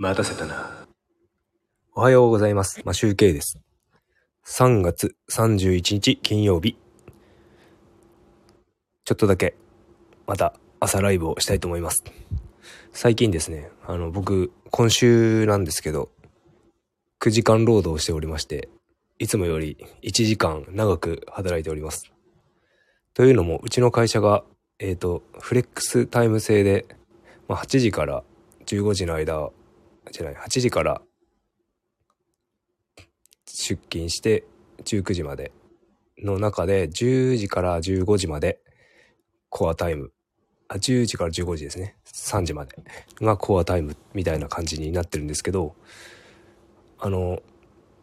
待たせたな。おはようございます。マシュウケイです。3月31日金曜日。ちょっとだけ、また朝ライブをしたいと思います。最近ですね、あの、僕、今週なんですけど、9時間労働しておりまして、いつもより1時間長く働いております。というのも、うちの会社が、えっ、と、フレックスタイム制で、まあ、8時から15時の間、じゃない、8時から出勤して19時までの中で10時から15時までコアタイム。あ10時から15時ですね。3時までがコアタイムみたいな感じになってるんですけどあの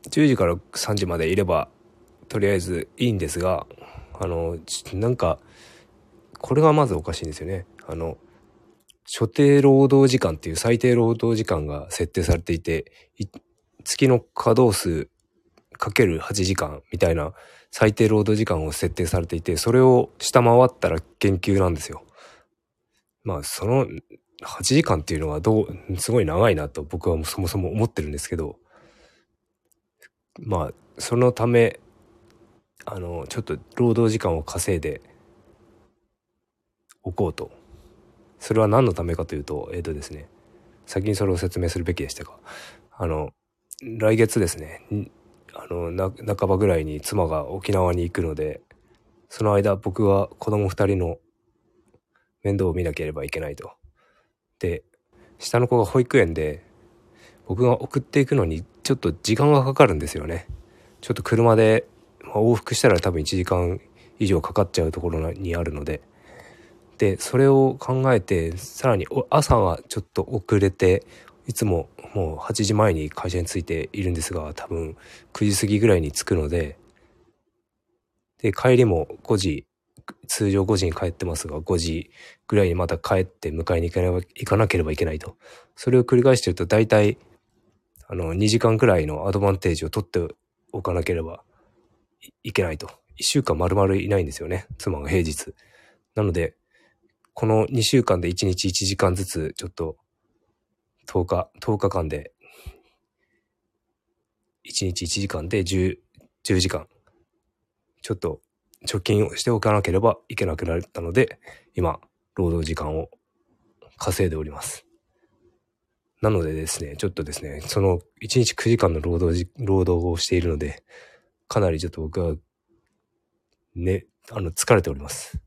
10時から3時までいればとりあえずいいんですがあのなんかこれがまずおかしいんですよね。あの所定労働時間っていう最低労働時間が設定されていて月の稼働数かける8時間みたいな最低労働時間を設定されていて、それを下回ったら減給なんですよ。まあ、その8時間っていうのはどう、すごい長いなと僕はそもそも思ってるんですけど、まあ、そのため、あの、ちょっと労働時間を稼いでおこうと。それは何のためかというと、えっ、ー、とですね、先にそれを説明するべきでしたが、あの、来月ですね、あの、半ばぐらいに妻が沖縄に行くので、その間僕は子供二人の面倒を見なければいけないと。で、下の子が保育園で、僕が送っていくのにちょっと時間がかかるんですよね。ちょっと車で、まあ、往復したら多分1時間以上かかっちゃうところにあるので、で、それを考えて、さらに朝はちょっと遅れて、いつももう8時前に会社に着いているんですが、多分9時過ぎぐらいに着くので、で、帰りも5時、通常5時に帰ってますが、5時ぐらいにまた帰って迎えに行かなければいけないと。それを繰り返してると大体、あの、2時間くらいのアドバンテージを取っておかなければいけないと。1週間丸々いないんですよね。妻が平日。なので、この2週間で1日1時間ずつちょっと10日、10日間で、1日1時間で 10, 10時間、ちょっと貯金をしておかなければいけなくなったので、今、労働時間を稼いでおります。なのでですね、ちょっとですね、その1日9時間の労働労働をしているので、かなりちょっと僕は、ね、あの、疲れております。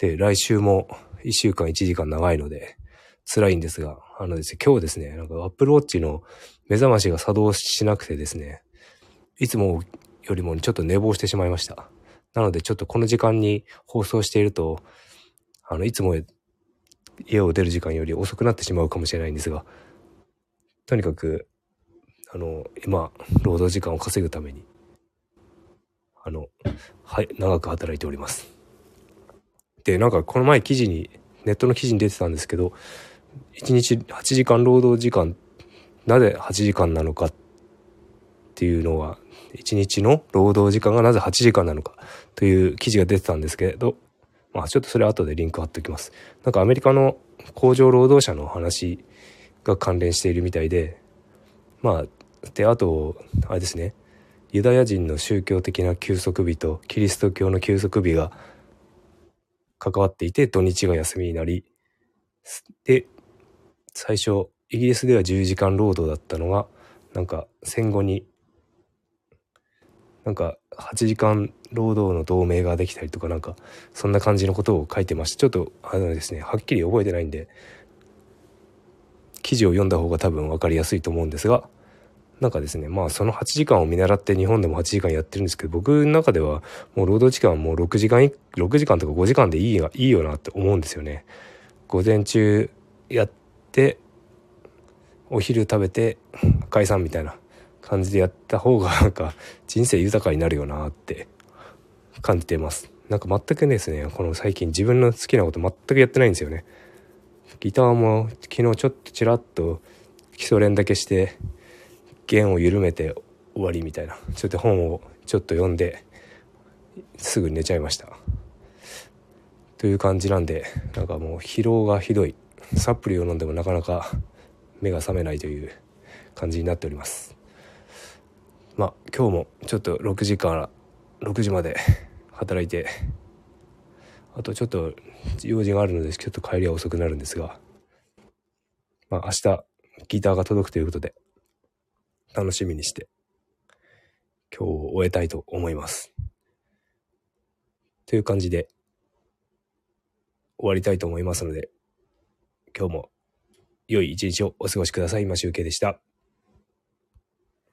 で、来週も1週間1時間長いので、辛いんですが、あのですね、今日ですね、なんか Apple Watch の目覚ましが作動しなくてですね、いつもよりもちょっと寝坊してしまいました。なのでちょっとこの時間に放送していると、あの、いつも家を出る時間より遅くなってしまうかもしれないんですが、とにかく、あの、今、労働時間を稼ぐために、あの、はい、長く働いております。で、なんかこの前記事に、ネットの記事に出てたんですけど、1日8時間労働時間、なぜ8時間なのかっていうのは、1日の労働時間がなぜ8時間なのかという記事が出てたんですけど、まあちょっとそれ後でリンク貼っておきます。なんかアメリカの工場労働者の話が関連しているみたいで、まあ、で、あと、あれですね、ユダヤ人の宗教的な休息日とキリスト教の休息日が関わっていて土日が休みになり、で、最初、イギリスでは10時間労働だったのが、なんか戦後に、なんか8時間労働の同盟ができたりとかなんか、そんな感じのことを書いてまして、ちょっと、あのですね、はっきり覚えてないんで、記事を読んだ方が多分分かりやすいと思うんですが、なんかですね、まあその8時間を見習って日本でも8時間やってるんですけど、僕の中ではもう労働時間はもう6時間、6時間とか5時間でいいいいよなって思うんですよね。午前中やってお昼食べて解散みたいな感じでやった方がなんか人生豊かになるよなって感じてます。なんか全くですねこの最近自分の好きなこと全くやってないんですよね。ギターも昨日ちょっとちらっと基礎練だけして弦を緩めて終わりみたいな。ちょっと本をちょっと読んですぐ寝ちゃいました。という感じなんでなんかもう疲労がひどい。サプリを飲んでもなかなか目が覚めないという感じになっております。まあ今日もちょっと6時から6時まで働いてあとちょっと用事があるのでちょっと帰りは遅くなるんですが。まあ明日ギターが届くということで。楽しみにして今日を終えたいと思いますという感じで終わりたいと思いますので今日も良い一日をお過ごしください。今集計でした。